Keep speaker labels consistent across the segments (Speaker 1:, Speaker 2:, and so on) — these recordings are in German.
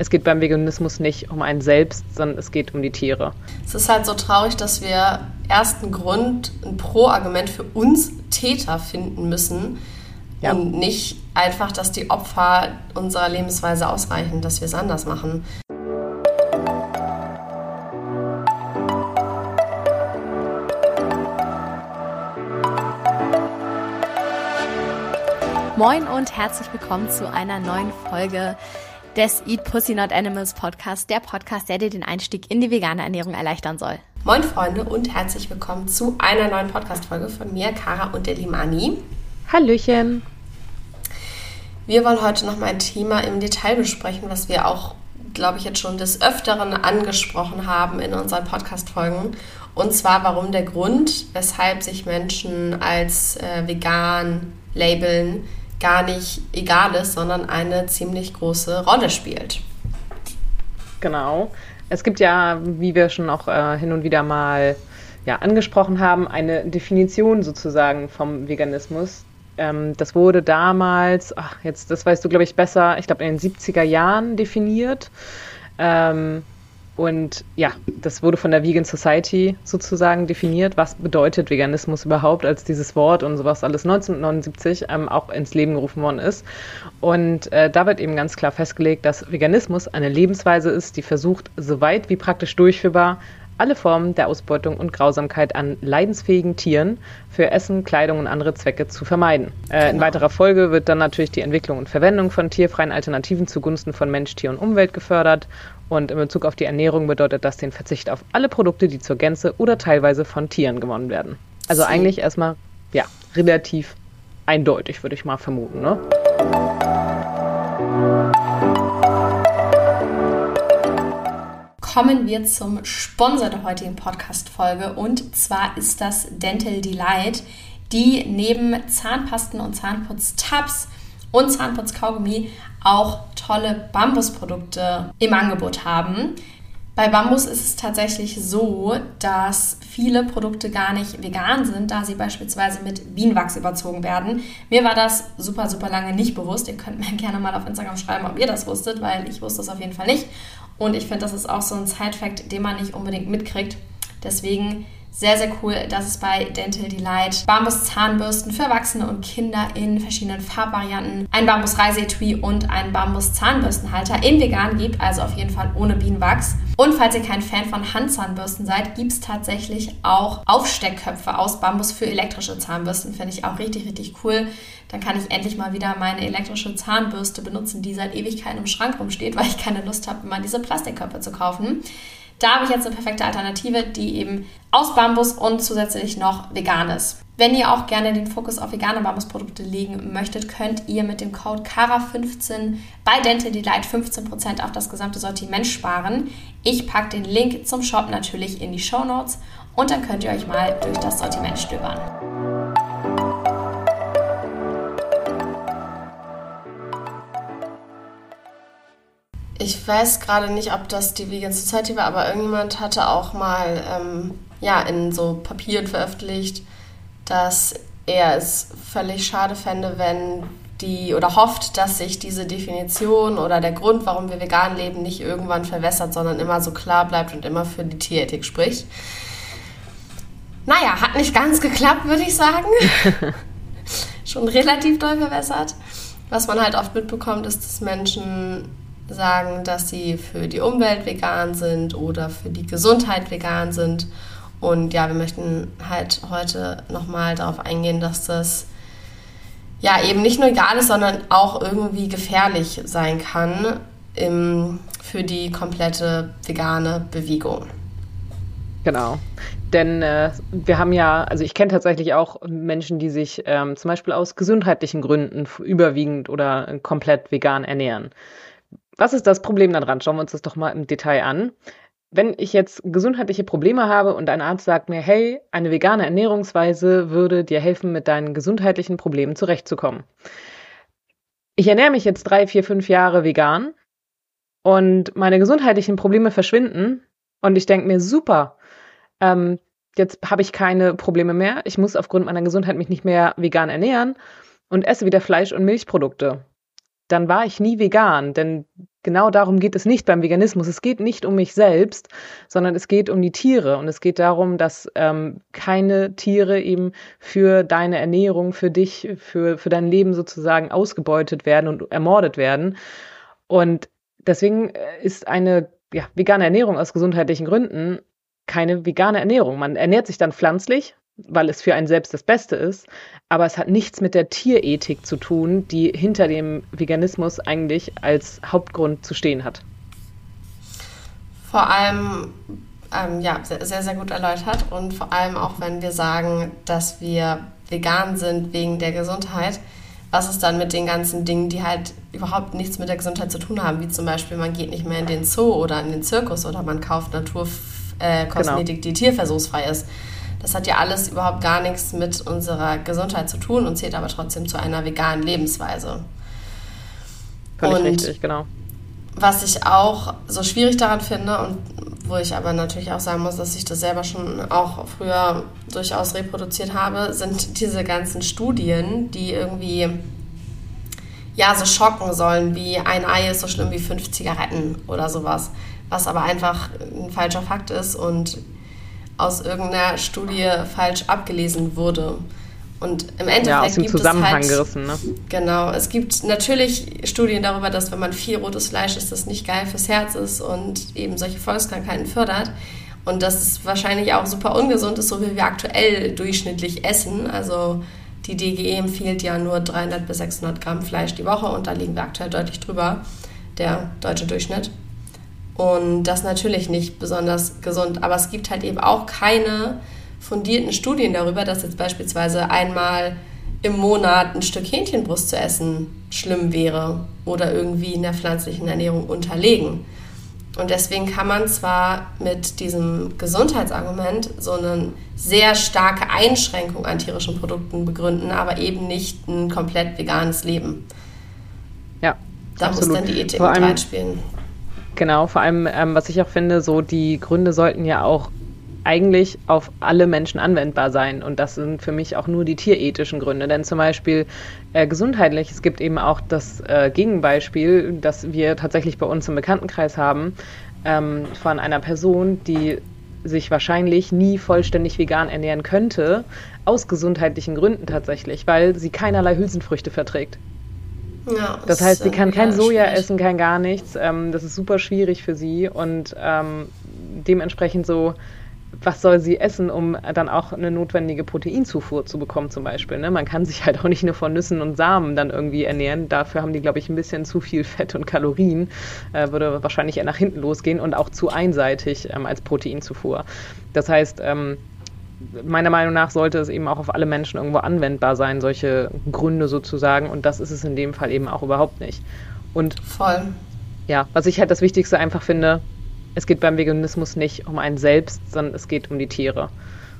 Speaker 1: es geht beim Veganismus nicht um einen selbst, sondern es geht um die Tiere.
Speaker 2: Es ist halt so traurig, dass wir erst einen Grund, ein Pro-Argument für uns Täter finden müssen ja. und nicht einfach, dass die Opfer unserer Lebensweise ausreichen, dass wir es anders machen.
Speaker 3: Moin und herzlich willkommen zu einer neuen Folge des Eat Pussy Not Animals Podcast, der Podcast, der dir den Einstieg in die vegane Ernährung erleichtern soll.
Speaker 2: Moin Freunde und herzlich willkommen zu einer neuen Podcast-Folge von mir, Kara und der Limani.
Speaker 1: Hallöchen.
Speaker 2: Wir wollen heute noch mal ein Thema im Detail besprechen, was wir auch, glaube ich, jetzt schon des Öfteren angesprochen haben in unseren Podcast-Folgen. Und zwar, warum der Grund, weshalb sich Menschen als äh, vegan labeln, gar nicht egal ist, sondern eine ziemlich große Rolle spielt.
Speaker 1: Genau. Es gibt ja, wie wir schon auch äh, hin und wieder mal ja, angesprochen haben, eine Definition sozusagen vom Veganismus. Ähm, das wurde damals, ach, jetzt, das weißt du, glaube ich, besser, ich glaube in den 70er Jahren definiert. Ähm, und ja, das wurde von der Vegan Society sozusagen definiert. Was bedeutet Veganismus überhaupt als dieses Wort und sowas alles 1979 ähm, auch ins Leben gerufen worden ist. Und äh, da wird eben ganz klar festgelegt, dass Veganismus eine Lebensweise ist, die versucht, so weit wie praktisch durchführbar, alle Formen der Ausbeutung und Grausamkeit an leidensfähigen Tieren für Essen, Kleidung und andere Zwecke zu vermeiden. Äh, genau. In weiterer Folge wird dann natürlich die Entwicklung und Verwendung von tierfreien Alternativen zugunsten von Mensch, Tier und Umwelt gefördert. Und in Bezug auf die Ernährung bedeutet das den Verzicht auf alle Produkte, die zur Gänze oder teilweise von Tieren gewonnen werden. Also eigentlich erstmal, ja, relativ eindeutig, würde ich mal vermuten, ne?
Speaker 3: kommen wir zum Sponsor der heutigen Podcast-Folge und zwar ist das Dental Delight, die neben Zahnpasten und Zahnputztabs und Zahnputzkaugummi auch tolle Bambusprodukte im Angebot haben. Bei Bambus ist es tatsächlich so, dass viele Produkte gar nicht vegan sind, da sie beispielsweise mit Bienenwachs überzogen werden. Mir war das super, super lange nicht bewusst. Ihr könnt mir gerne mal auf Instagram schreiben, ob ihr das wusstet, weil ich wusste es auf jeden Fall nicht. Und ich finde, das ist auch so ein Side-Fact, den man nicht unbedingt mitkriegt. Deswegen sehr, sehr cool, dass es bei Dental Delight Bambus-Zahnbürsten für Erwachsene und Kinder in verschiedenen Farbvarianten, ein Bambus-Reiseetui und ein Bambus-Zahnbürstenhalter in vegan gibt, also auf jeden Fall ohne Bienenwachs. Und falls ihr kein Fan von Handzahnbürsten seid, gibt es tatsächlich auch Aufsteckköpfe aus Bambus für elektrische Zahnbürsten. Finde ich auch richtig, richtig cool. Dann kann ich endlich mal wieder meine elektrische Zahnbürste benutzen, die seit Ewigkeiten im Schrank rumsteht, weil ich keine Lust habe, immer diese Plastikköpfe zu kaufen. Da habe ich jetzt eine perfekte Alternative, die eben aus Bambus und zusätzlich noch vegan ist. Wenn ihr auch gerne den Fokus auf vegane Bambusprodukte legen möchtet, könnt ihr mit dem Code KARA15 bei Dental Delight 15% auf das gesamte Sortiment sparen. Ich packe den Link zum Shop natürlich in die Show Notes und dann könnt ihr euch mal durch das Sortiment stöbern.
Speaker 2: Ich weiß gerade nicht, ob das die Vegan Society war, aber irgendjemand hatte auch mal ähm, ja, in so Papieren veröffentlicht, dass er es völlig schade fände, wenn die oder hofft, dass sich diese Definition oder der Grund, warum wir vegan leben, nicht irgendwann verwässert, sondern immer so klar bleibt und immer für die Tierethik spricht. Naja, hat nicht ganz geklappt, würde ich sagen. Schon relativ doll verwässert. Was man halt oft mitbekommt, ist, dass Menschen sagen, dass sie für die Umwelt vegan sind oder für die Gesundheit vegan sind. Und ja, wir möchten halt heute nochmal darauf eingehen, dass das ja eben nicht nur egal ist, sondern auch irgendwie gefährlich sein kann im, für die komplette vegane Bewegung.
Speaker 1: Genau. Denn äh, wir haben ja, also ich kenne tatsächlich auch Menschen, die sich ähm, zum Beispiel aus gesundheitlichen Gründen überwiegend oder komplett vegan ernähren. Was ist das Problem daran? Schauen wir uns das doch mal im Detail an. Wenn ich jetzt gesundheitliche Probleme habe und ein Arzt sagt mir, hey, eine vegane Ernährungsweise würde dir helfen, mit deinen gesundheitlichen Problemen zurechtzukommen. Ich ernähre mich jetzt drei, vier, fünf Jahre vegan und meine gesundheitlichen Probleme verschwinden und ich denke mir, super, ähm, jetzt habe ich keine Probleme mehr, ich muss aufgrund meiner Gesundheit mich nicht mehr vegan ernähren und esse wieder Fleisch und Milchprodukte dann war ich nie vegan, denn genau darum geht es nicht beim Veganismus. Es geht nicht um mich selbst, sondern es geht um die Tiere. Und es geht darum, dass ähm, keine Tiere eben für deine Ernährung, für dich, für, für dein Leben sozusagen ausgebeutet werden und ermordet werden. Und deswegen äh, ist eine ja, vegane Ernährung aus gesundheitlichen Gründen keine vegane Ernährung. Man ernährt sich dann pflanzlich, weil es für einen selbst das Beste ist, aber es hat nichts mit der Tierethik zu tun, die hinter dem Veganismus eigentlich als Hauptgrund zu stehen hat.
Speaker 2: Vor allem, ähm, ja, sehr, sehr gut erläutert und vor allem auch, wenn wir sagen, dass wir vegan sind wegen der Gesundheit, was ist dann mit den ganzen Dingen, die halt überhaupt nichts mit der Gesundheit zu tun haben, wie zum Beispiel, man geht nicht mehr in den Zoo oder in den Zirkus oder man kauft Naturkosmetik, äh, genau. die tierversuchsfrei ist. Das hat ja alles überhaupt gar nichts mit unserer Gesundheit zu tun und zählt aber trotzdem zu einer veganen Lebensweise.
Speaker 1: Völlig und richtig, genau.
Speaker 2: Was ich auch so schwierig daran finde und wo ich aber natürlich auch sagen muss, dass ich das selber schon auch früher durchaus reproduziert habe, sind diese ganzen Studien, die irgendwie ja so schocken sollen, wie ein Ei ist so schlimm wie fünf Zigaretten oder sowas, was aber einfach ein falscher Fakt ist und aus irgendeiner Studie falsch abgelesen wurde. Und im Endeffekt ja,
Speaker 1: aus dem gibt Zusammenhang es halt, gerissen, ne?
Speaker 2: Genau, es gibt natürlich Studien darüber, dass wenn man viel rotes Fleisch isst, das nicht geil fürs Herz ist und eben solche Volkskrankheiten fördert. Und dass es wahrscheinlich auch super ungesund ist, so wie wir aktuell durchschnittlich essen. Also die DGE empfiehlt ja nur 300 bis 600 Gramm Fleisch die Woche und da liegen wir aktuell deutlich drüber, der deutsche Durchschnitt. Und das natürlich nicht besonders gesund. Aber es gibt halt eben auch keine fundierten Studien darüber, dass jetzt beispielsweise einmal im Monat ein Stück Hähnchenbrust zu essen schlimm wäre oder irgendwie in der pflanzlichen Ernährung unterlegen. Und deswegen kann man zwar mit diesem Gesundheitsargument so eine sehr starke Einschränkung an tierischen Produkten begründen, aber eben nicht ein komplett veganes Leben.
Speaker 1: Ja.
Speaker 2: Da absolut. muss dann die Ethik mit reinspielen.
Speaker 1: Genau, vor allem, ähm, was ich auch finde, so die Gründe sollten ja auch eigentlich auf alle Menschen anwendbar sein. Und das sind für mich auch nur die tierethischen Gründe. Denn zum Beispiel äh, gesundheitlich, es gibt eben auch das äh, Gegenbeispiel, das wir tatsächlich bei uns im Bekanntenkreis haben, ähm, von einer Person, die sich wahrscheinlich nie vollständig vegan ernähren könnte, aus gesundheitlichen Gründen tatsächlich, weil sie keinerlei Hülsenfrüchte verträgt. Ja, das heißt, sie kann kein Soja schwierig. essen, kein gar nichts. Ähm, das ist super schwierig für sie und ähm, dementsprechend so, was soll sie essen, um dann auch eine notwendige Proteinzufuhr zu bekommen zum Beispiel. Ne? Man kann sich halt auch nicht nur von Nüssen und Samen dann irgendwie ernähren. Dafür haben die, glaube ich, ein bisschen zu viel Fett und Kalorien. Äh, würde wahrscheinlich eher nach hinten losgehen und auch zu einseitig ähm, als Proteinzufuhr. Das heißt, ähm, meiner Meinung nach sollte es eben auch auf alle Menschen irgendwo anwendbar sein, solche Gründe sozusagen. Und das ist es in dem Fall eben auch überhaupt nicht. Und
Speaker 2: voll.
Speaker 1: Ja, was ich halt das Wichtigste einfach finde, es geht beim Veganismus nicht um einen selbst, sondern es geht um die Tiere.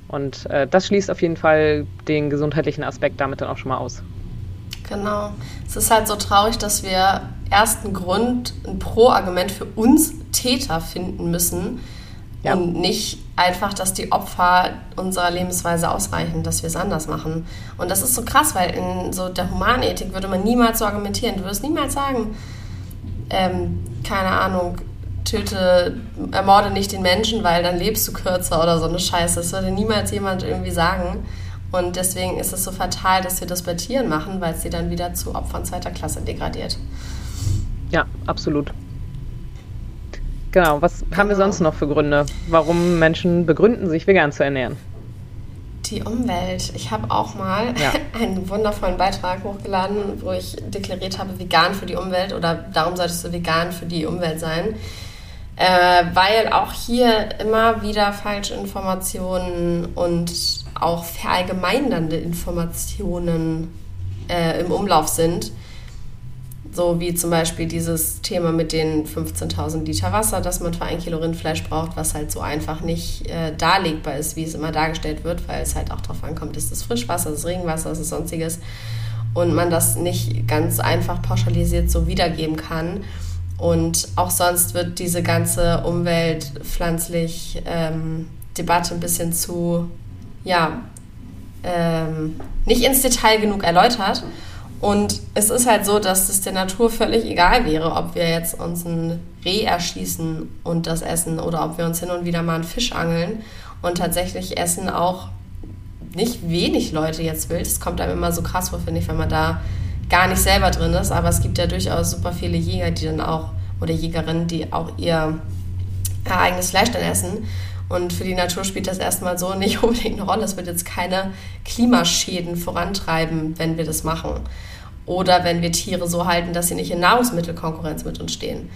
Speaker 1: Und äh, das schließt auf jeden Fall den gesundheitlichen Aspekt damit dann auch schon mal aus.
Speaker 2: Genau. Es ist halt so traurig, dass wir erst einen Grund, ein Pro-Argument für uns Täter finden müssen, ja. Und nicht einfach, dass die Opfer unserer Lebensweise ausreichen, dass wir es anders machen. Und das ist so krass, weil in so der Humanethik würde man niemals so argumentieren. Du würdest niemals sagen, ähm, keine Ahnung, töte, ermorde nicht den Menschen, weil dann lebst du kürzer oder so eine Scheiße. Das würde niemals jemand irgendwie sagen. Und deswegen ist es so fatal, dass wir das bei Tieren machen, weil es sie dann wieder zu Opfern zweiter Klasse degradiert.
Speaker 1: Ja, absolut. Genau, was haben wir sonst noch für Gründe, warum Menschen begründen, sich vegan zu ernähren?
Speaker 2: Die Umwelt. Ich habe auch mal ja. einen wundervollen Beitrag hochgeladen, wo ich deklariert habe, vegan für die Umwelt oder darum solltest du vegan für die Umwelt sein. Äh, weil auch hier immer wieder falsche Informationen und auch verallgemeinernde Informationen äh, im Umlauf sind so wie zum Beispiel dieses Thema mit den 15.000 Liter Wasser, das man für ein Kilo Rindfleisch braucht, was halt so einfach nicht äh, darlegbar ist, wie es immer dargestellt wird, weil es halt auch darauf ankommt, ist es Frischwasser, ist es Regenwasser, ist es sonstiges. Und man das nicht ganz einfach pauschalisiert so wiedergeben kann. Und auch sonst wird diese ganze Umwelt, pflanzlich ähm, Debatte ein bisschen zu, ja, ähm, nicht ins Detail genug erläutert. Und es ist halt so, dass es der Natur völlig egal wäre, ob wir jetzt uns ein Reh erschießen und das essen oder ob wir uns hin und wieder mal einen Fisch angeln. Und tatsächlich essen auch nicht wenig Leute jetzt wild. Es kommt einem immer so krass vor, finde ich, wenn man da gar nicht selber drin ist. Aber es gibt ja durchaus super viele Jäger, die dann auch, oder Jägerinnen, die auch ihr eigenes Fleisch dann essen. Und für die Natur spielt das erstmal so nicht unbedingt eine Rolle. Es wird jetzt keine Klimaschäden vorantreiben, wenn wir das machen. Oder wenn wir Tiere so halten, dass sie nicht in Nahrungsmittelkonkurrenz mit uns stehen.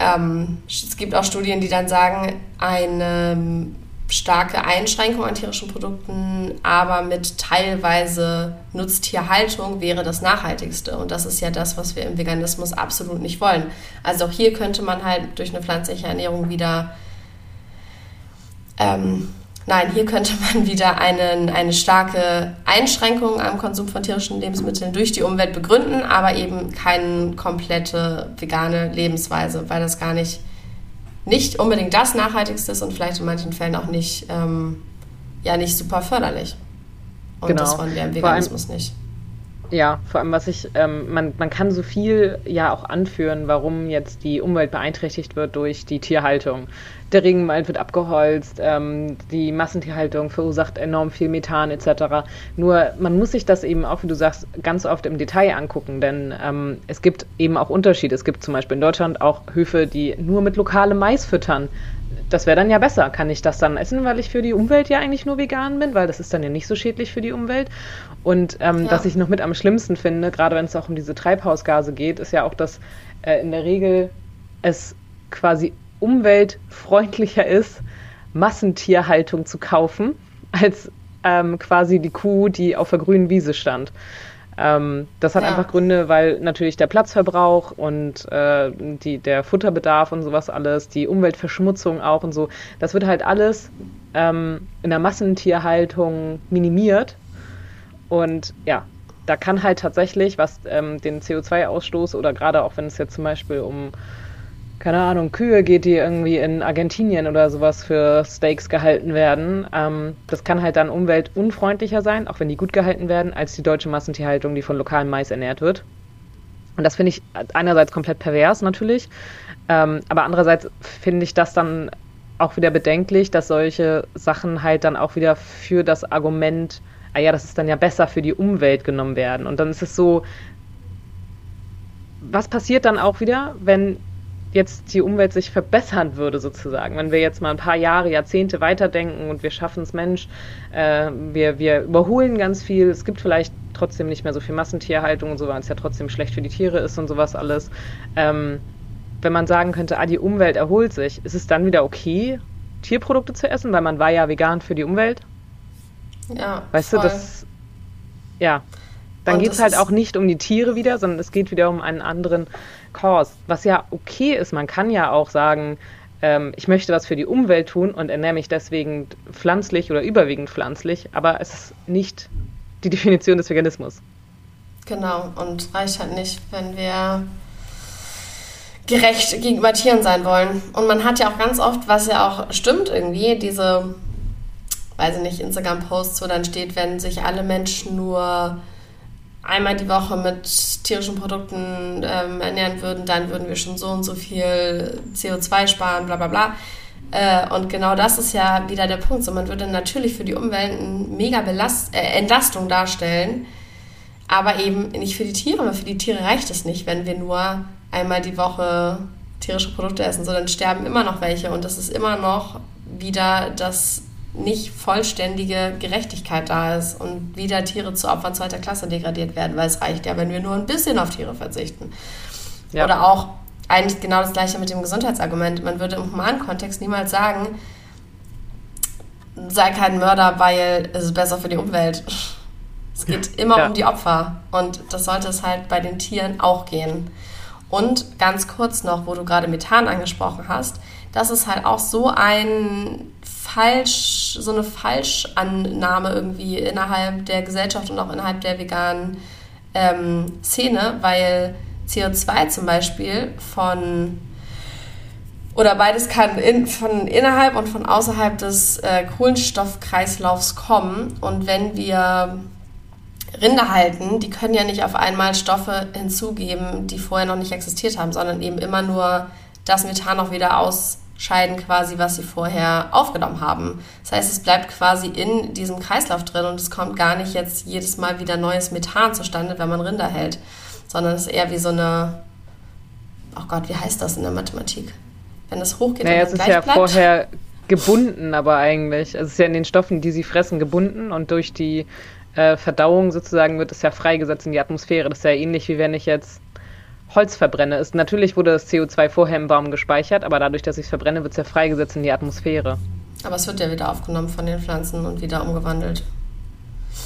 Speaker 2: Ähm, es gibt auch Studien, die dann sagen, eine starke Einschränkung an tierischen Produkten, aber mit teilweise Nutztierhaltung wäre das Nachhaltigste. Und das ist ja das, was wir im Veganismus absolut nicht wollen. Also auch hier könnte man halt durch eine pflanzliche Ernährung wieder ähm, nein, hier könnte man wieder einen, eine starke Einschränkung am Konsum von tierischen Lebensmitteln durch die Umwelt begründen, aber eben keine komplette vegane Lebensweise, weil das gar nicht, nicht unbedingt das Nachhaltigste ist und vielleicht in manchen Fällen auch nicht, ähm, ja, nicht super förderlich. Und genau. das wollen wir im Veganismus nicht.
Speaker 1: Ja, vor allem, was ich, ähm, man, man kann so viel ja auch anführen, warum jetzt die Umwelt beeinträchtigt wird durch die Tierhaltung. Der Regenwald wird abgeholzt, ähm, die Massentierhaltung verursacht enorm viel Methan etc. Nur man muss sich das eben auch, wie du sagst, ganz oft im Detail angucken, denn ähm, es gibt eben auch Unterschiede. Es gibt zum Beispiel in Deutschland auch Höfe, die nur mit lokalem Mais füttern das wäre dann ja besser. Kann ich das dann essen, weil ich für die Umwelt ja eigentlich nur vegan bin, weil das ist dann ja nicht so schädlich für die Umwelt. Und ähm, ja. was ich noch mit am schlimmsten finde, gerade wenn es auch um diese Treibhausgase geht, ist ja auch, dass äh, in der Regel es quasi umweltfreundlicher ist, Massentierhaltung zu kaufen, als ähm, quasi die Kuh, die auf der grünen Wiese stand. Ähm, das hat ja. einfach Gründe, weil natürlich der Platzverbrauch und äh, die, der Futterbedarf und sowas alles, die Umweltverschmutzung auch und so, das wird halt alles ähm, in der Massentierhaltung minimiert. Und ja, da kann halt tatsächlich, was ähm, den CO2-Ausstoß oder gerade auch wenn es jetzt zum Beispiel um keine Ahnung, Kühe geht, die irgendwie in Argentinien oder sowas für Steaks gehalten werden. Ähm, das kann halt dann umweltunfreundlicher sein, auch wenn die gut gehalten werden, als die deutsche Massentierhaltung, die von lokalem Mais ernährt wird. Und das finde ich einerseits komplett pervers natürlich, ähm, aber andererseits finde ich das dann auch wieder bedenklich, dass solche Sachen halt dann auch wieder für das Argument, ah ja, das ist dann ja besser für die Umwelt genommen werden. Und dann ist es so, was passiert dann auch wieder, wenn jetzt die Umwelt sich verbessern würde, sozusagen. Wenn wir jetzt mal ein paar Jahre, Jahrzehnte weiterdenken und wir schaffen es, Mensch, äh, wir, wir überholen ganz viel. Es gibt vielleicht trotzdem nicht mehr so viel Massentierhaltung und so, weil es ja trotzdem schlecht für die Tiere ist und sowas alles. Ähm, wenn man sagen könnte, ah, die Umwelt erholt sich, ist es dann wieder okay, Tierprodukte zu essen, weil man war ja vegan für die Umwelt?
Speaker 2: Ja.
Speaker 1: Weißt voll. du, das. Ja. Dann geht es halt auch nicht um die Tiere wieder, sondern es geht wieder um einen anderen Cause, was ja okay ist. Man kann ja auch sagen, ähm, ich möchte was für die Umwelt tun und ernähre mich deswegen pflanzlich oder überwiegend pflanzlich, aber es ist nicht die Definition des Veganismus.
Speaker 2: Genau, und reicht halt nicht, wenn wir gerecht gegenüber Tieren sein wollen. Und man hat ja auch ganz oft, was ja auch stimmt irgendwie, diese, weiß ich nicht, Instagram-Posts, wo dann steht, wenn sich alle Menschen nur einmal die Woche mit tierischen Produkten ähm, ernähren würden, dann würden wir schon so und so viel CO2 sparen, bla bla bla. Äh, und genau das ist ja wieder der Punkt. So, man würde natürlich für die Umwelt eine mega Belast äh, Entlastung darstellen, aber eben nicht für die Tiere. Weil für die Tiere reicht es nicht, wenn wir nur einmal die Woche tierische Produkte essen, sondern sterben immer noch welche. Und das ist immer noch wieder das nicht vollständige Gerechtigkeit da ist und wieder Tiere zu Opfern zweiter Klasse degradiert werden, weil es reicht ja, wenn wir nur ein bisschen auf Tiere verzichten. Ja. Oder auch eigentlich genau das gleiche mit dem Gesundheitsargument. Man würde im humanen Kontext niemals sagen, sei kein Mörder, weil es ist besser für die Umwelt. Es geht immer ja. um die Opfer und das sollte es halt bei den Tieren auch gehen. Und ganz kurz noch, wo du gerade Methan angesprochen hast, das ist halt auch so ein falsch, so eine Falschannahme irgendwie innerhalb der Gesellschaft und auch innerhalb der veganen ähm, Szene, weil CO2 zum Beispiel von oder beides kann in, von innerhalb und von außerhalb des äh, Kohlenstoffkreislaufs kommen. Und wenn wir Rinder halten, die können ja nicht auf einmal Stoffe hinzugeben, die vorher noch nicht existiert haben, sondern eben immer nur das Methan auch wieder ausscheiden, quasi, was sie vorher aufgenommen haben. Das heißt, es bleibt quasi in diesem Kreislauf drin und es kommt gar nicht jetzt jedes Mal wieder neues Methan zustande, wenn man Rinder hält, sondern es ist eher wie so eine, oh Gott, wie heißt das in der Mathematik? Wenn es hochgeht
Speaker 1: naja,
Speaker 2: und
Speaker 1: es ist ja bleibt. vorher gebunden, aber eigentlich. Also es ist ja in den Stoffen, die sie fressen, gebunden und durch die äh, Verdauung sozusagen wird es ja freigesetzt in die Atmosphäre. Das ist ja ähnlich wie wenn ich jetzt Holz verbrenne. Ist, natürlich wurde das CO2 vorher im Baum gespeichert, aber dadurch, dass ich es verbrenne, wird es ja freigesetzt in die Atmosphäre.
Speaker 2: Aber es wird ja wieder aufgenommen von den Pflanzen und wieder umgewandelt.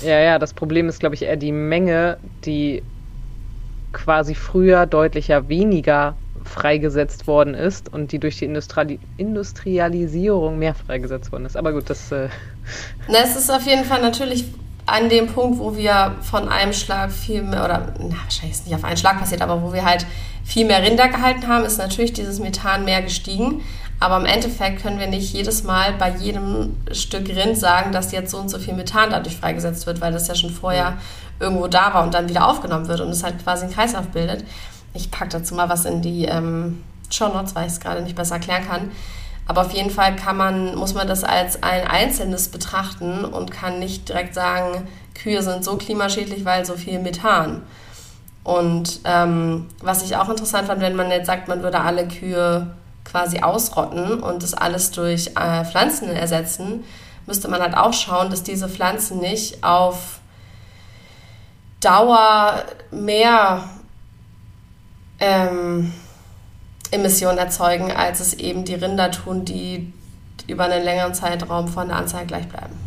Speaker 1: Ja, ja, das Problem ist, glaube ich, eher die Menge, die quasi früher deutlicher weniger freigesetzt worden ist und die durch die Industri Industrialisierung mehr freigesetzt worden ist. Aber gut, das. Äh
Speaker 2: Na, es ist auf jeden Fall natürlich an dem Punkt, wo wir von einem Schlag viel mehr, oder na, wahrscheinlich ist es nicht auf einen Schlag passiert, aber wo wir halt viel mehr Rinder gehalten haben, ist natürlich dieses Methan mehr gestiegen. Aber im Endeffekt können wir nicht jedes Mal bei jedem Stück Rind sagen, dass jetzt so und so viel Methan dadurch freigesetzt wird, weil das ja schon vorher irgendwo da war und dann wieder aufgenommen wird und es halt quasi einen Kreislauf bildet. Ich packe dazu mal was in die ähm, Show Notes, weil ich es gerade nicht besser erklären kann. Aber auf jeden Fall kann man, muss man das als ein Einzelnes betrachten und kann nicht direkt sagen, Kühe sind so klimaschädlich, weil so viel Methan. Und ähm, was ich auch interessant fand, wenn man jetzt sagt, man würde alle Kühe quasi ausrotten und das alles durch äh, Pflanzen ersetzen, müsste man halt auch schauen, dass diese Pflanzen nicht auf Dauer mehr ähm, Emissionen erzeugen, als es eben die Rinder tun, die über einen längeren Zeitraum von der Anzahl gleich bleiben.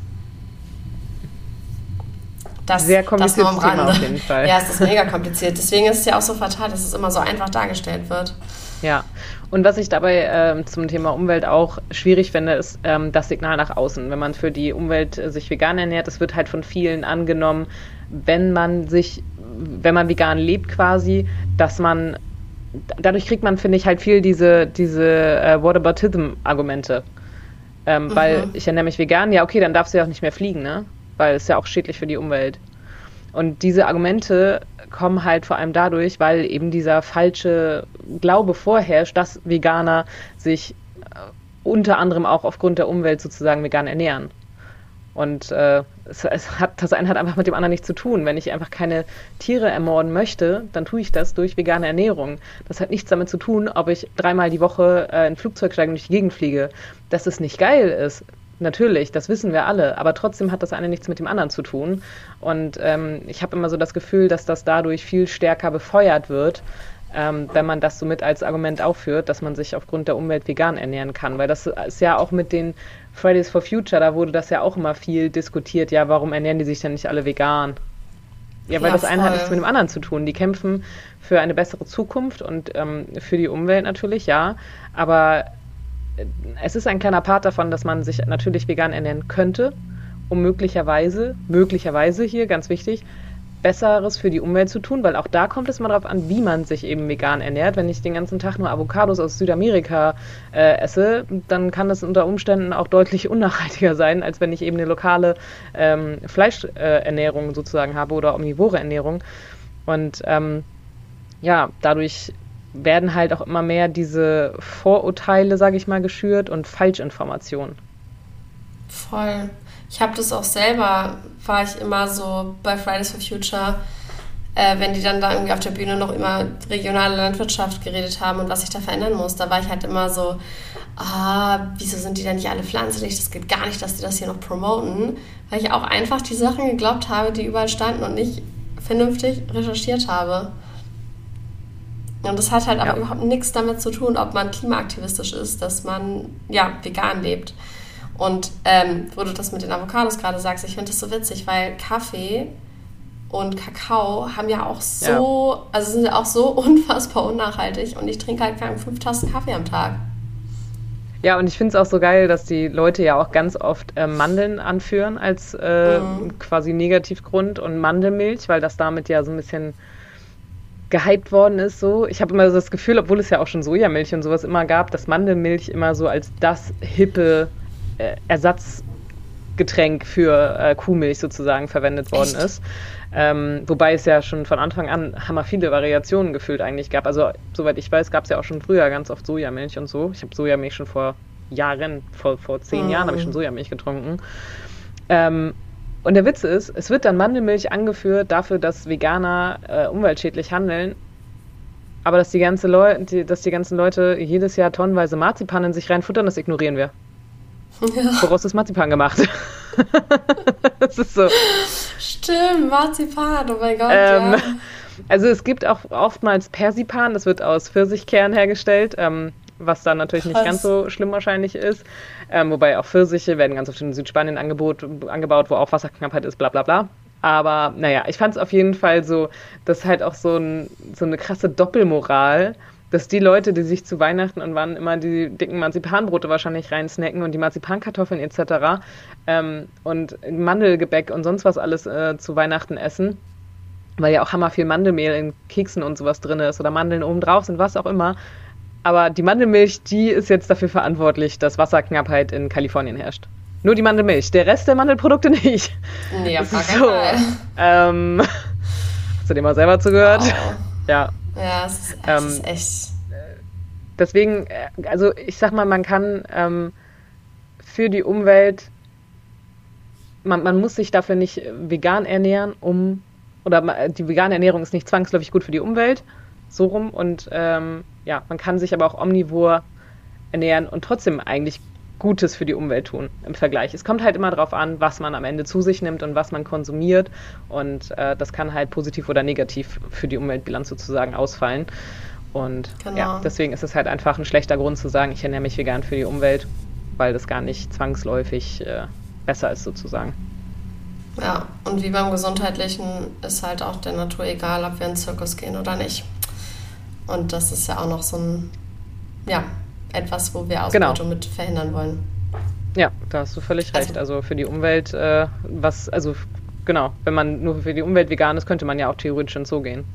Speaker 1: Das, Sehr kompliziert das Thema auf jeden Fall.
Speaker 2: Ja, es ist mega kompliziert. Deswegen ist es ja auch so fatal, dass es immer so einfach dargestellt wird.
Speaker 1: Ja, und was ich dabei ähm, zum Thema Umwelt auch schwierig finde, ist ähm, das Signal nach außen. Wenn man für die Umwelt äh, sich vegan ernährt, es wird halt von vielen angenommen, wenn man sich, wenn man vegan lebt quasi, dass man dadurch kriegt man, finde ich, halt viel diese, diese äh, Whataboutism-Argumente. Ähm, mhm. Weil ich ernähre mich vegan, ja, okay, dann darfst du ja auch nicht mehr fliegen, ne? Weil es ja auch schädlich für die Umwelt. Und diese Argumente kommen halt vor allem dadurch, weil eben dieser falsche Glaube vorherrscht, dass Veganer sich äh, unter anderem auch aufgrund der Umwelt sozusagen vegan ernähren. Und äh, es, es, hat, das eine hat einfach mit dem anderen nichts zu tun. Wenn ich einfach keine Tiere ermorden möchte, dann tue ich das durch vegane Ernährung. Das hat nichts damit zu tun, ob ich dreimal die Woche äh, in Flugzeug steige und durch die Gegend fliege. Dass es nicht geil ist, natürlich, das wissen wir alle. Aber trotzdem hat das eine nichts mit dem anderen zu tun. Und ähm, ich habe immer so das Gefühl, dass das dadurch viel stärker befeuert wird, ähm, wenn man das so mit als Argument aufführt, dass man sich aufgrund der Umwelt vegan ernähren kann. Weil das ist ja auch mit den Fridays for Future, da wurde das ja auch immer viel diskutiert. Ja, warum ernähren die sich denn nicht alle vegan? Ja, weil ja, das eine hat nichts mit dem anderen zu tun. Die kämpfen für eine bessere Zukunft und ähm, für die Umwelt natürlich, ja. Aber äh, es ist ein kleiner Part davon, dass man sich natürlich vegan ernähren könnte, um möglicherweise, möglicherweise hier, ganz wichtig, Besseres für die Umwelt zu tun, weil auch da kommt es mal darauf an, wie man sich eben vegan ernährt. Wenn ich den ganzen Tag nur Avocados aus Südamerika äh, esse, dann kann das unter Umständen auch deutlich unnachhaltiger sein, als wenn ich eben eine lokale ähm, Fleischernährung äh, sozusagen habe oder omnivore Ernährung. Und ähm, ja, dadurch werden halt auch immer mehr diese Vorurteile, sage ich mal, geschürt und Falschinformationen.
Speaker 2: Voll. Ich habe das auch selber, war ich immer so bei Fridays for Future, äh, wenn die dann da irgendwie auf der Bühne noch immer regionale Landwirtschaft geredet haben und was sich da verändern muss, da war ich halt immer so, ah, wieso sind die denn nicht alle pflanzlich? Das geht gar nicht, dass die das hier noch promoten, weil ich auch einfach die Sachen geglaubt habe, die überall standen und nicht vernünftig recherchiert habe. Und das hat halt ja. aber überhaupt nichts damit zu tun, ob man klimaaktivistisch ist, dass man ja vegan lebt. Und ähm, wo du das mit den Avocados gerade sagst, ich finde das so witzig, weil Kaffee und Kakao haben ja auch so, ja. also sind ja auch so unfassbar unnachhaltig und ich trinke halt keine fünf Tassen Kaffee am Tag.
Speaker 1: Ja, und ich finde es auch so geil, dass die Leute ja auch ganz oft äh, Mandeln anführen als äh, mhm. quasi Negativgrund und Mandelmilch, weil das damit ja so ein bisschen gehypt worden ist. So, ich habe immer so das Gefühl, obwohl es ja auch schon Sojamilch und sowas immer gab, dass Mandelmilch immer so als das hippe Ersatzgetränk für äh, Kuhmilch sozusagen verwendet worden Echt? ist. Ähm, wobei es ja schon von Anfang an hammer viele Variationen gefühlt eigentlich gab. Also, soweit ich weiß, gab es ja auch schon früher ganz oft Sojamilch und so. Ich habe Sojamilch schon vor Jahren, vor, vor zehn mm. Jahren habe ich schon Sojamilch getrunken. Ähm, und der Witz ist, es wird dann Mandelmilch angeführt dafür, dass Veganer äh, umweltschädlich handeln. Aber dass die, ganze Leu die, dass die ganzen Leute jedes Jahr tonnenweise Marzipan in sich reinfuttern, das ignorieren wir. Ja. Woraus ist Marzipan gemacht?
Speaker 2: das ist so. Stimmt, Marzipan, oh mein Gott. Ähm, ja.
Speaker 1: Also es gibt auch oftmals Persipan, das wird aus Pfirsichkern hergestellt, ähm, was dann natürlich Krass. nicht ganz so schlimm wahrscheinlich ist. Ähm, wobei auch Pfirsiche werden ganz oft in Südspanien angebot, angebaut, wo auch Wasserknappheit ist, bla bla bla. Aber naja, ich fand es auf jeden Fall so, dass halt auch so, ein, so eine krasse Doppelmoral dass die Leute, die sich zu Weihnachten und wann immer die dicken Marzipanbrote wahrscheinlich reinsnacken und die Marzipankartoffeln etc. Ähm, und Mandelgebäck und sonst was alles äh, zu Weihnachten essen, weil ja auch hammer viel Mandelmehl in Keksen und sowas drin ist oder Mandeln oben drauf sind, was auch immer. Aber die Mandelmilch, die ist jetzt dafür verantwortlich, dass Wasserknappheit in Kalifornien herrscht. Nur die Mandelmilch, der Rest der Mandelprodukte nicht.
Speaker 2: Nee, auf gar so.
Speaker 1: Ähm, hast du dir mal selber zugehört? Wow.
Speaker 2: Ja. Ja, es ist, ähm, ist echt.
Speaker 1: Deswegen, äh, also ich sag mal, man kann ähm, für die Umwelt, man, man muss sich dafür nicht vegan ernähren, um, oder die vegane Ernährung ist nicht zwangsläufig gut für die Umwelt, so rum. Und ähm, ja, man kann sich aber auch omnivor ernähren und trotzdem eigentlich Gutes für die Umwelt tun im Vergleich. Es kommt halt immer darauf an, was man am Ende zu sich nimmt und was man konsumiert. Und äh, das kann halt positiv oder negativ für die Umweltbilanz sozusagen ausfallen. Und genau. ja, deswegen ist es halt einfach ein schlechter Grund zu sagen, ich ernähre mich vegan für die Umwelt, weil das gar nicht zwangsläufig äh, besser ist sozusagen.
Speaker 2: Ja, und wie beim Gesundheitlichen ist halt auch der Natur egal, ob wir in den Zirkus gehen oder nicht. Und das ist ja auch noch so ein, ja, etwas, wo wir Ausbeutung genau. mit verhindern wollen.
Speaker 1: Ja, da hast du völlig also, recht. Also für die Umwelt, äh, was, also genau, wenn man nur für die Umwelt vegan ist, könnte man ja auch theoretisch ins Zoo gehen.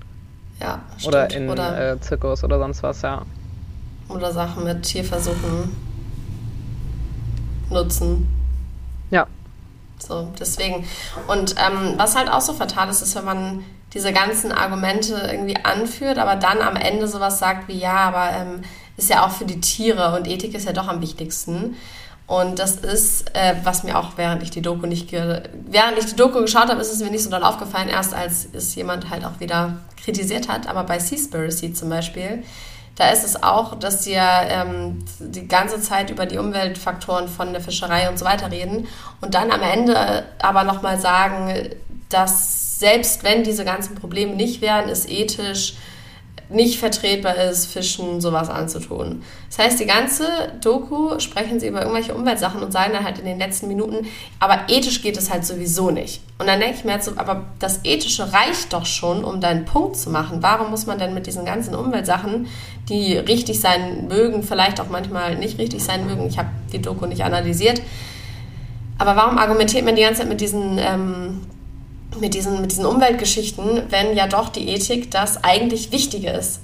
Speaker 2: Ja,
Speaker 1: stimmt. Oder in oder, äh, Zirkus oder sonst was, ja.
Speaker 2: Oder Sachen mit Tierversuchen nutzen.
Speaker 1: Ja.
Speaker 2: So, deswegen. Und ähm, was halt auch so fatal ist, ist, wenn man diese ganzen Argumente irgendwie anführt, aber dann am Ende sowas sagt wie, ja, aber ähm, ist ja auch für die Tiere und Ethik ist ja doch am wichtigsten. Und das ist, äh, was mir auch während ich die Doku nicht während ich die Doku geschaut habe, ist es mir nicht so doll aufgefallen, erst als es jemand halt auch wieder kritisiert hat. Aber bei Seaspiracy zum Beispiel, da ist es auch, dass sie ja ähm, die ganze Zeit über die Umweltfaktoren von der Fischerei und so weiter reden und dann am Ende aber nochmal sagen, dass selbst wenn diese ganzen Probleme nicht wären, ist ethisch nicht vertretbar ist, Fischen sowas anzutun. Das heißt, die ganze Doku sprechen sie über irgendwelche Umweltsachen und sagen dann halt in den letzten Minuten, aber ethisch geht es halt sowieso nicht. Und dann denke ich mir jetzt so, aber das Ethische reicht doch schon, um deinen Punkt zu machen. Warum muss man denn mit diesen ganzen Umweltsachen, die richtig sein mögen, vielleicht auch manchmal nicht richtig sein mögen, ich habe die Doku nicht analysiert, aber warum argumentiert man die ganze Zeit mit diesen... Ähm, mit diesen, mit diesen Umweltgeschichten, wenn ja doch die Ethik das eigentlich Wichtige ist.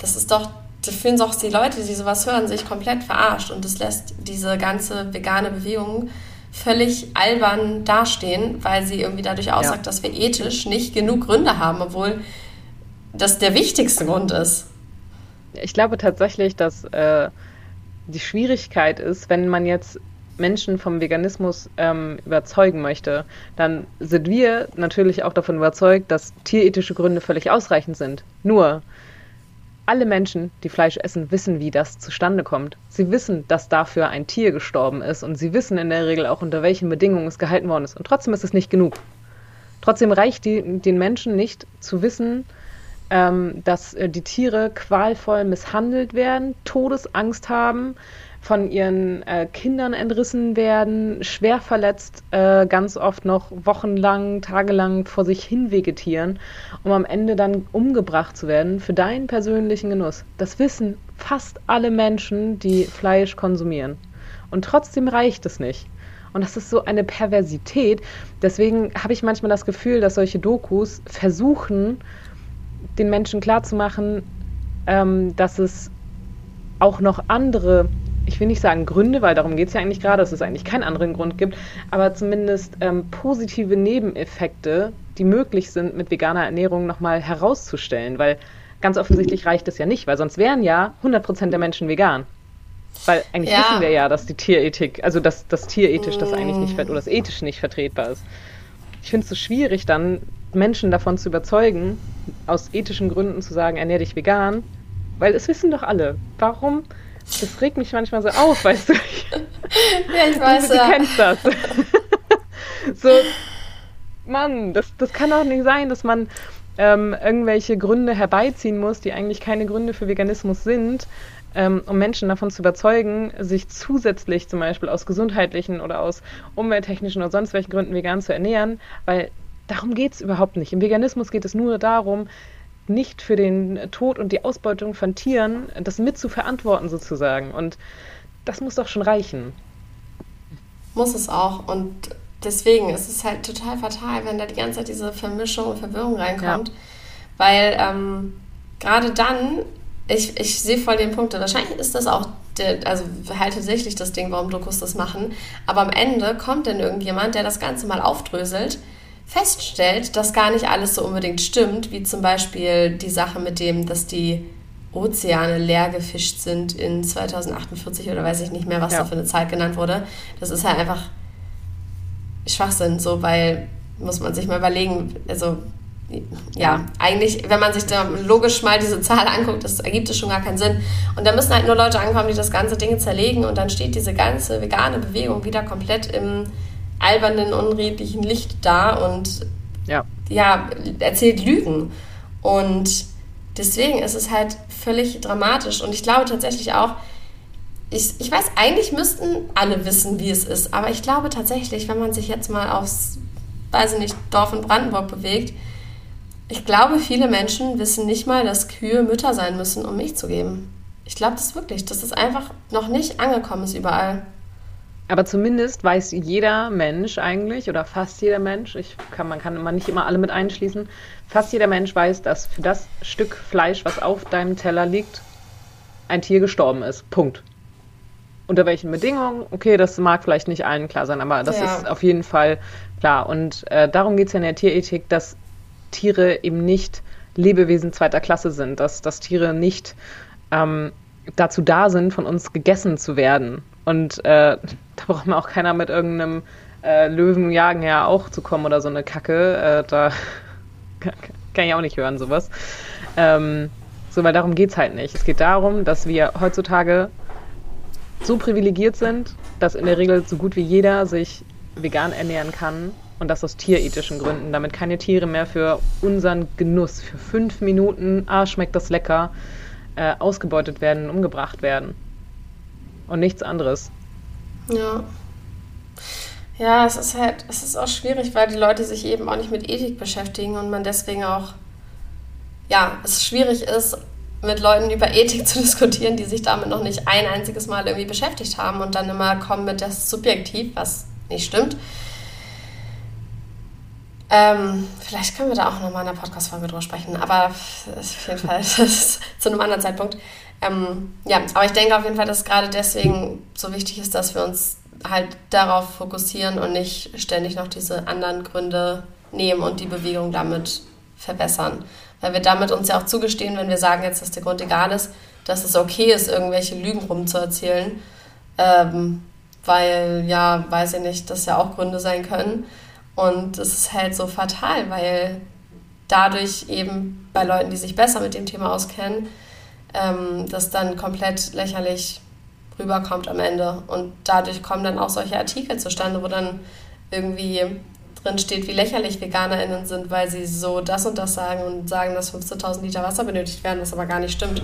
Speaker 2: Das ist doch, da fühlen sich die Leute, die sowas hören, sich komplett verarscht und das lässt diese ganze vegane Bewegung völlig albern dastehen, weil sie irgendwie dadurch aussagt, ja. dass wir ethisch nicht genug Gründe haben, obwohl das der wichtigste Grund ist.
Speaker 1: Ich glaube tatsächlich, dass äh, die Schwierigkeit ist, wenn man jetzt Menschen vom Veganismus ähm, überzeugen möchte, dann sind wir natürlich auch davon überzeugt, dass tierethische Gründe völlig ausreichend sind. Nur, alle Menschen, die Fleisch essen, wissen, wie das zustande kommt. Sie wissen, dass dafür ein Tier gestorben ist und sie wissen in der Regel auch, unter welchen Bedingungen es gehalten worden ist. Und trotzdem ist es nicht genug. Trotzdem reicht die, den Menschen nicht zu wissen, ähm, dass äh, die Tiere qualvoll misshandelt werden, Todesangst haben, von ihren äh, Kindern entrissen werden, schwer verletzt, äh, ganz oft noch wochenlang, tagelang vor sich hin vegetieren, um am Ende dann umgebracht zu werden für deinen persönlichen Genuss. Das wissen fast alle Menschen, die Fleisch konsumieren. Und trotzdem reicht es nicht. Und das ist so eine Perversität. Deswegen habe ich manchmal das Gefühl, dass solche Dokus versuchen, den Menschen klarzumachen, ähm, dass es auch noch andere ich will nicht sagen Gründe, weil darum geht es ja eigentlich gerade, dass es eigentlich keinen anderen Grund gibt, aber zumindest ähm, positive Nebeneffekte, die möglich sind, mit veganer Ernährung nochmal herauszustellen, weil ganz offensichtlich reicht es ja nicht, weil sonst wären ja 100% der Menschen vegan. Weil eigentlich ja. wissen wir ja, dass die Tierethik, also dass das tierethisch das eigentlich nicht oder das ethisch nicht vertretbar ist. Ich finde es so schwierig, dann Menschen davon zu überzeugen, aus ethischen Gründen zu sagen, ernähr dich vegan, weil es wissen doch alle. Warum? Das regt mich manchmal so auf, weißt du?
Speaker 2: ja, ich weiß
Speaker 1: du, du kennst das. so, Mann, das, das kann doch nicht sein, dass man ähm, irgendwelche Gründe herbeiziehen muss, die eigentlich keine Gründe für Veganismus sind, ähm, um Menschen davon zu überzeugen, sich zusätzlich zum Beispiel aus gesundheitlichen oder aus umwelttechnischen oder sonst welchen Gründen vegan zu ernähren, weil darum geht es überhaupt nicht. Im Veganismus geht es nur darum, nicht für den Tod und die Ausbeutung von Tieren das mit zu verantworten sozusagen. Und das muss doch schon reichen.
Speaker 2: Muss es auch. Und deswegen ist es halt total fatal, wenn da die ganze Zeit diese Vermischung und Verwirrung reinkommt. Ja. Weil ähm, gerade dann, ich, ich sehe voll den Punkt, wahrscheinlich ist das auch, der, also halt tatsächlich das Ding, warum Dokus das machen. Aber am Ende kommt dann irgendjemand, der das Ganze mal aufdröselt feststellt, dass gar nicht alles so unbedingt stimmt, wie zum Beispiel die Sache mit dem, dass die Ozeane leer gefischt sind in 2048 oder weiß ich nicht mehr, was ja. da für eine Zeit genannt wurde. Das ist halt einfach Schwachsinn, so, weil muss man sich mal überlegen, also ja, eigentlich, wenn man sich da logisch mal diese Zahl anguckt, das ergibt es schon gar keinen Sinn. Und da müssen halt nur Leute ankommen, die das ganze Ding zerlegen und dann steht diese ganze vegane Bewegung wieder komplett im albernen, unredlichen Licht da und ja. ja, erzählt Lügen. Und deswegen ist es halt völlig dramatisch. Und ich glaube tatsächlich auch, ich, ich weiß, eigentlich müssten alle wissen, wie es ist, aber ich glaube tatsächlich, wenn man sich jetzt mal aufs, weiß ich nicht, Dorf in Brandenburg bewegt, ich glaube, viele Menschen wissen nicht mal, dass Kühe Mütter sein müssen, um Milch zu geben. Ich glaube das wirklich, dass das einfach noch nicht angekommen ist überall.
Speaker 1: Aber zumindest weiß jeder Mensch eigentlich, oder fast jeder Mensch, ich kann, man kann immer nicht immer alle mit einschließen, fast jeder Mensch weiß, dass für das Stück Fleisch, was auf deinem Teller liegt, ein Tier gestorben ist. Punkt. Unter welchen Bedingungen? Okay, das mag vielleicht nicht allen klar sein, aber das ja. ist auf jeden Fall klar. Und äh, darum geht es ja in der Tierethik, dass Tiere eben nicht Lebewesen zweiter Klasse sind, dass, dass Tiere nicht ähm, dazu da sind, von uns gegessen zu werden. Und äh, da braucht man auch keiner mit irgendeinem äh, Löwenjagen ja auch zu kommen oder so eine Kacke. Äh, da kann ich auch nicht hören, sowas. Ähm, so, weil darum geht es halt nicht. Es geht darum, dass wir heutzutage so privilegiert sind, dass in der Regel so gut wie jeder sich vegan ernähren kann und das aus tierethischen Gründen, damit keine Tiere mehr für unseren Genuss, für fünf Minuten, ah, schmeckt das lecker, äh, ausgebeutet werden, umgebracht werden. Und nichts anderes.
Speaker 2: Ja. Ja, es ist halt, es ist auch schwierig, weil die Leute sich eben auch nicht mit Ethik beschäftigen und man deswegen auch, ja, es schwierig ist, mit Leuten über Ethik zu diskutieren, die sich damit noch nicht ein einziges Mal irgendwie beschäftigt haben und dann immer kommen mit das Subjektiv, was nicht stimmt. Ähm, vielleicht können wir da auch nochmal in einer Podcast-Folge drüber sprechen, aber auf jeden Fall zu einem anderen Zeitpunkt. Ähm, ja, aber ich denke auf jeden Fall, dass gerade deswegen so wichtig ist, dass wir uns halt darauf fokussieren und nicht ständig noch diese anderen Gründe nehmen und die Bewegung damit verbessern. Weil wir damit uns ja auch zugestehen, wenn wir sagen jetzt, dass der Grund egal ist, dass es okay ist, irgendwelche Lügen rumzuerzählen. Ähm, weil, ja, weiß ich nicht, das ja auch Gründe sein können. Und es ist halt so fatal, weil dadurch eben bei Leuten, die sich besser mit dem Thema auskennen, ähm, das dann komplett lächerlich rüberkommt am Ende. Und dadurch kommen dann auch solche Artikel zustande, wo dann irgendwie drin steht, wie lächerlich VeganerInnen sind, weil sie so das und das sagen und sagen, dass 15.000 Liter Wasser benötigt werden, was aber gar nicht stimmt.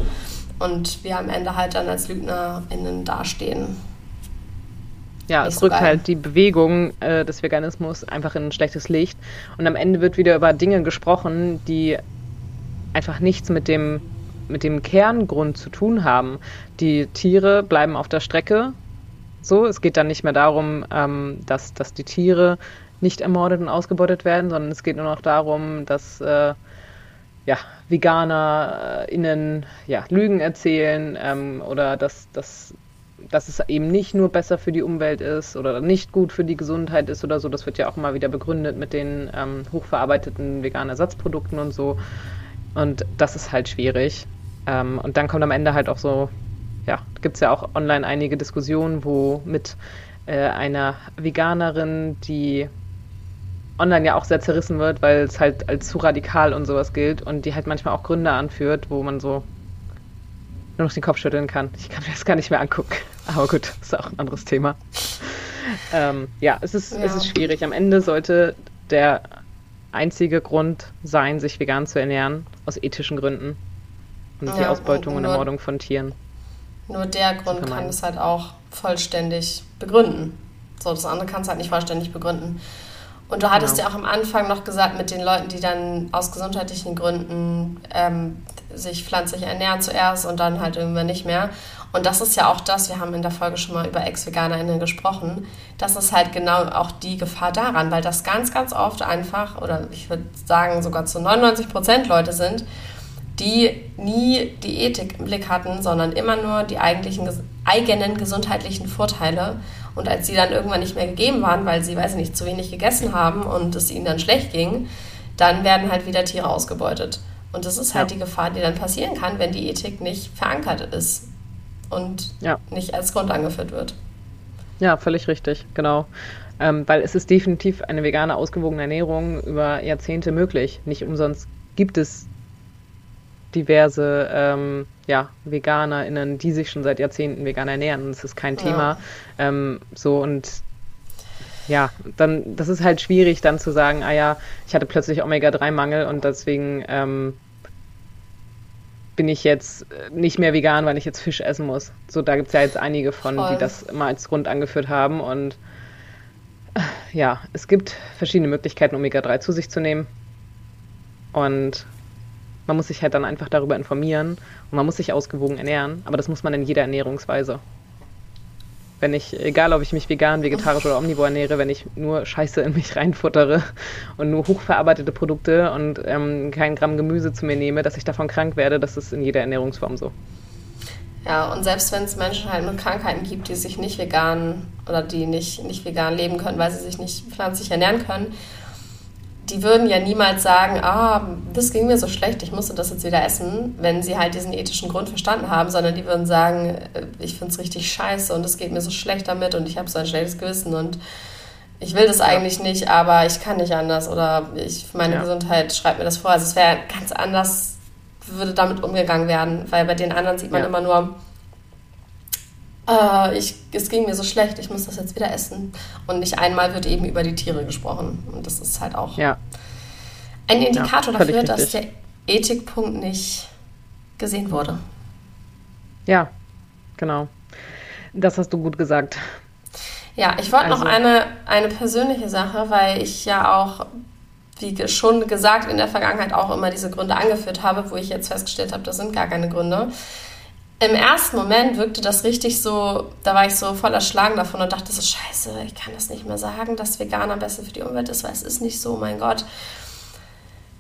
Speaker 2: Und wir am Ende halt dann als LügnerInnen dastehen.
Speaker 1: Ja, es rückt halt die Bewegung äh, des Veganismus einfach in ein schlechtes Licht. Und am Ende wird wieder über Dinge gesprochen, die einfach nichts mit dem mit dem Kerngrund zu tun haben. Die Tiere bleiben auf der Strecke. So, es geht dann nicht mehr darum, ähm, dass, dass die Tiere nicht ermordet und ausgebeutet werden, sondern es geht nur noch darum, dass äh, ja, VeganerInnen ja, Lügen erzählen ähm, oder dass, dass dass es eben nicht nur besser für die Umwelt ist oder nicht gut für die Gesundheit ist oder so. Das wird ja auch immer wieder begründet mit den ähm, hochverarbeiteten veganen Ersatzprodukten und so. Und das ist halt schwierig. Ähm, und dann kommt am Ende halt auch so, ja, gibt es ja auch online einige Diskussionen, wo mit äh, einer Veganerin, die online ja auch sehr zerrissen wird, weil es halt als zu radikal und sowas gilt und die halt manchmal auch Gründe anführt, wo man so nur noch den Kopf schütteln kann. Ich kann mir das gar nicht mehr angucken. Aber gut, ist auch ein anderes Thema. Ähm, ja, es ist, ja. es ist schwierig. Am Ende sollte der einzige Grund sein, sich vegan zu ernähren, aus ethischen Gründen. Und ja, die Ausbeutung und, Ermordung von Tieren.
Speaker 2: Nur der Grund kann es halt auch vollständig begründen. So, das andere kann es halt nicht vollständig begründen. Und du hattest genau. ja auch am Anfang noch gesagt, mit den Leuten, die dann aus gesundheitlichen Gründen ähm, sich pflanzlich ernähren zuerst und dann halt irgendwann nicht mehr. Und das ist ja auch das, wir haben in der Folge schon mal über Ex-VeganerInnen gesprochen, das ist halt genau auch die Gefahr daran, weil das ganz, ganz oft einfach, oder ich würde sagen sogar zu 99 Prozent Leute sind, die nie die Ethik im Blick hatten, sondern immer nur die eigentlichen, eigenen gesundheitlichen Vorteile und als sie dann irgendwann nicht mehr gegeben waren, weil sie, weiß ich nicht, zu wenig gegessen haben und es ihnen dann schlecht ging, dann werden halt wieder Tiere ausgebeutet. Und das ist halt ja. die Gefahr, die dann passieren kann, wenn die Ethik nicht verankert ist und ja. nicht als Grund angeführt wird.
Speaker 1: Ja, völlig richtig, genau. Ähm, weil es ist definitiv eine vegane, ausgewogene Ernährung über Jahrzehnte möglich. Nicht umsonst gibt es diverse ähm, ja, VeganerInnen, die sich schon seit Jahrzehnten vegan ernähren. Das ist kein Thema. Ja. Ähm, so und ja, dann, das ist halt schwierig dann zu sagen, ah ja, ich hatte plötzlich Omega-3-Mangel und deswegen ähm, bin ich jetzt nicht mehr vegan, weil ich jetzt Fisch essen muss. So, da gibt es ja jetzt einige von, Voll. die das mal als Grund angeführt haben und äh, ja, es gibt verschiedene Möglichkeiten, Omega-3 zu sich zu nehmen. Und man muss sich halt dann einfach darüber informieren und man muss sich ausgewogen ernähren, aber das muss man in jeder Ernährungsweise. Wenn ich, egal ob ich mich vegan, vegetarisch oder omnivor ernähre, wenn ich nur Scheiße in mich reinfuttere und nur hochverarbeitete Produkte und ähm, kein Gramm Gemüse zu mir nehme, dass ich davon krank werde, das ist in jeder Ernährungsform so.
Speaker 2: Ja, und selbst wenn es Menschen halt mit Krankheiten gibt, die sich nicht vegan oder die nicht, nicht vegan leben können, weil sie sich nicht pflanzlich ernähren können, die würden ja niemals sagen, ah, das ging mir so schlecht, ich musste das jetzt wieder essen, wenn sie halt diesen ethischen Grund verstanden haben, sondern die würden sagen, äh, ich finde es richtig scheiße und es geht mir so schlecht damit und ich habe so ein schlechtes Gewissen und ich will das eigentlich nicht, aber ich kann nicht anders oder ich, meine ja. Gesundheit schreibt mir das vor. Also es wäre ganz anders, würde damit umgegangen werden, weil bei den anderen sieht man ja. immer nur, äh, ich, es ging mir so schlecht, ich muss das jetzt wieder essen. Und nicht einmal wird eben über die Tiere gesprochen. Und das ist halt auch ja. ein Indikator ja, dafür, dass der Ethikpunkt nicht gesehen wurde.
Speaker 1: Ja, genau. Das hast du gut gesagt.
Speaker 2: Ja, ich wollte also. noch eine, eine persönliche Sache, weil ich ja auch, wie schon gesagt, in der Vergangenheit auch immer diese Gründe angeführt habe, wo ich jetzt festgestellt habe, das sind gar keine Gründe im ersten Moment wirkte das richtig so, da war ich so voller Schlagen davon und dachte so, scheiße, ich kann das nicht mehr sagen, dass Veganer besser für die Umwelt ist, weil es ist nicht so, mein Gott.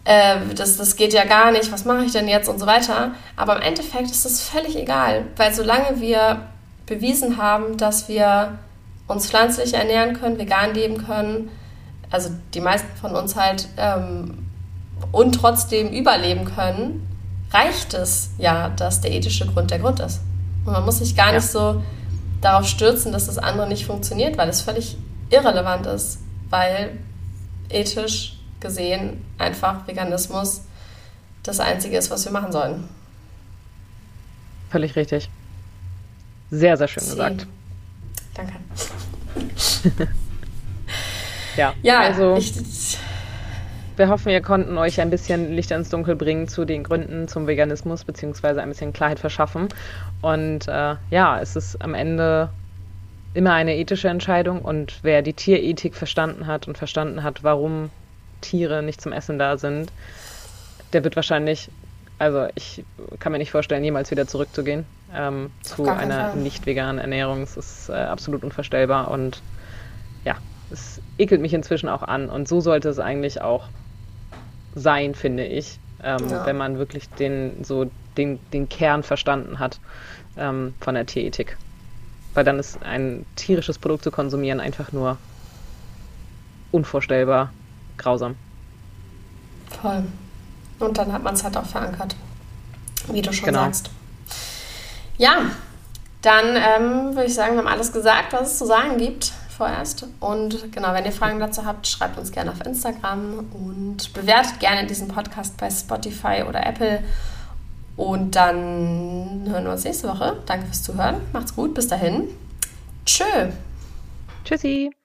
Speaker 2: Äh, das, das geht ja gar nicht, was mache ich denn jetzt und so weiter. Aber im Endeffekt ist das völlig egal, weil solange wir bewiesen haben, dass wir uns pflanzlich ernähren können, vegan leben können, also die meisten von uns halt, ähm, und trotzdem überleben können, reicht es ja, dass der ethische Grund der Grund ist. Und man muss sich gar ja. nicht so darauf stürzen, dass das andere nicht funktioniert, weil es völlig irrelevant ist, weil ethisch gesehen einfach Veganismus das Einzige ist, was wir machen sollen.
Speaker 1: Völlig richtig. Sehr, sehr schön Sie. gesagt.
Speaker 2: Danke.
Speaker 1: ja, ja, also ich, wir hoffen, wir konnten euch ein bisschen Licht ins Dunkel bringen zu den Gründen zum Veganismus, beziehungsweise ein bisschen Klarheit verschaffen. Und äh, ja, es ist am Ende immer eine ethische Entscheidung. Und wer die Tierethik verstanden hat und verstanden hat, warum Tiere nicht zum Essen da sind, der wird wahrscheinlich, also ich kann mir nicht vorstellen, jemals wieder zurückzugehen ähm, zu einer nicht veganen Ernährung. Es ist äh, absolut unvorstellbar und ja, es ekelt mich inzwischen auch an. Und so sollte es eigentlich auch sein, finde ich, ähm, ja. wenn man wirklich den, so den, den Kern verstanden hat ähm, von der Tierethik. weil dann ist ein tierisches Produkt zu konsumieren einfach nur unvorstellbar grausam.
Speaker 2: Voll. Und dann hat man es halt auch verankert, wie du schon genau. sagst. Ja, dann ähm, würde ich sagen, wir haben alles gesagt, was es zu sagen gibt vorerst. Und genau, wenn ihr Fragen dazu habt, schreibt uns gerne auf Instagram und bewertet gerne diesen Podcast bei Spotify oder Apple. Und dann hören wir uns nächste Woche. Danke fürs Zuhören. Macht's gut. Bis dahin. Tschö.
Speaker 1: Tschüssi.